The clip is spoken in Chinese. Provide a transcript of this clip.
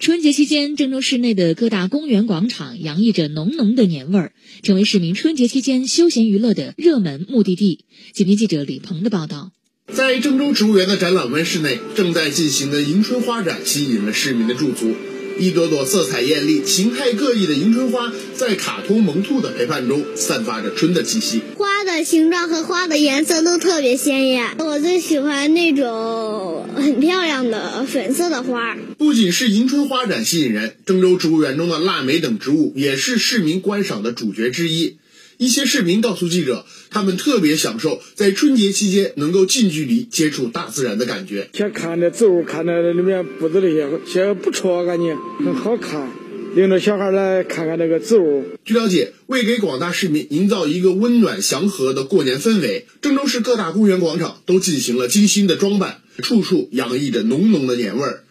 春节期间，郑州市内的各大公园广场洋溢着浓浓的年味儿，成为市民春节期间休闲娱乐的热门目的地。请听记者李鹏的报道。在郑州植物园的展览温室内，正在进行的迎春花展吸引了市民的驻足。一朵朵色彩艳丽、形态各异的迎春花，在卡通萌兔的陪伴中，散发着春的气息。花的形状和花的颜色都特别鲜艳，我最喜欢那种很漂亮的粉色的花。不仅是迎春花展吸引人，郑州植物园中的腊梅等植物也是市民观赏的主角之一。一些市民告诉记者，他们特别享受在春节期间能够近距离接触大自然的感觉。先看那植物，看那里面布置那些，些不错，感觉很好看，领着小孩来看看那个植物。据了解，为给广大市民营造一个温暖祥和的过年氛围，郑州市各大公园广场都进行了精心的装扮，处处洋溢着浓浓的年味儿。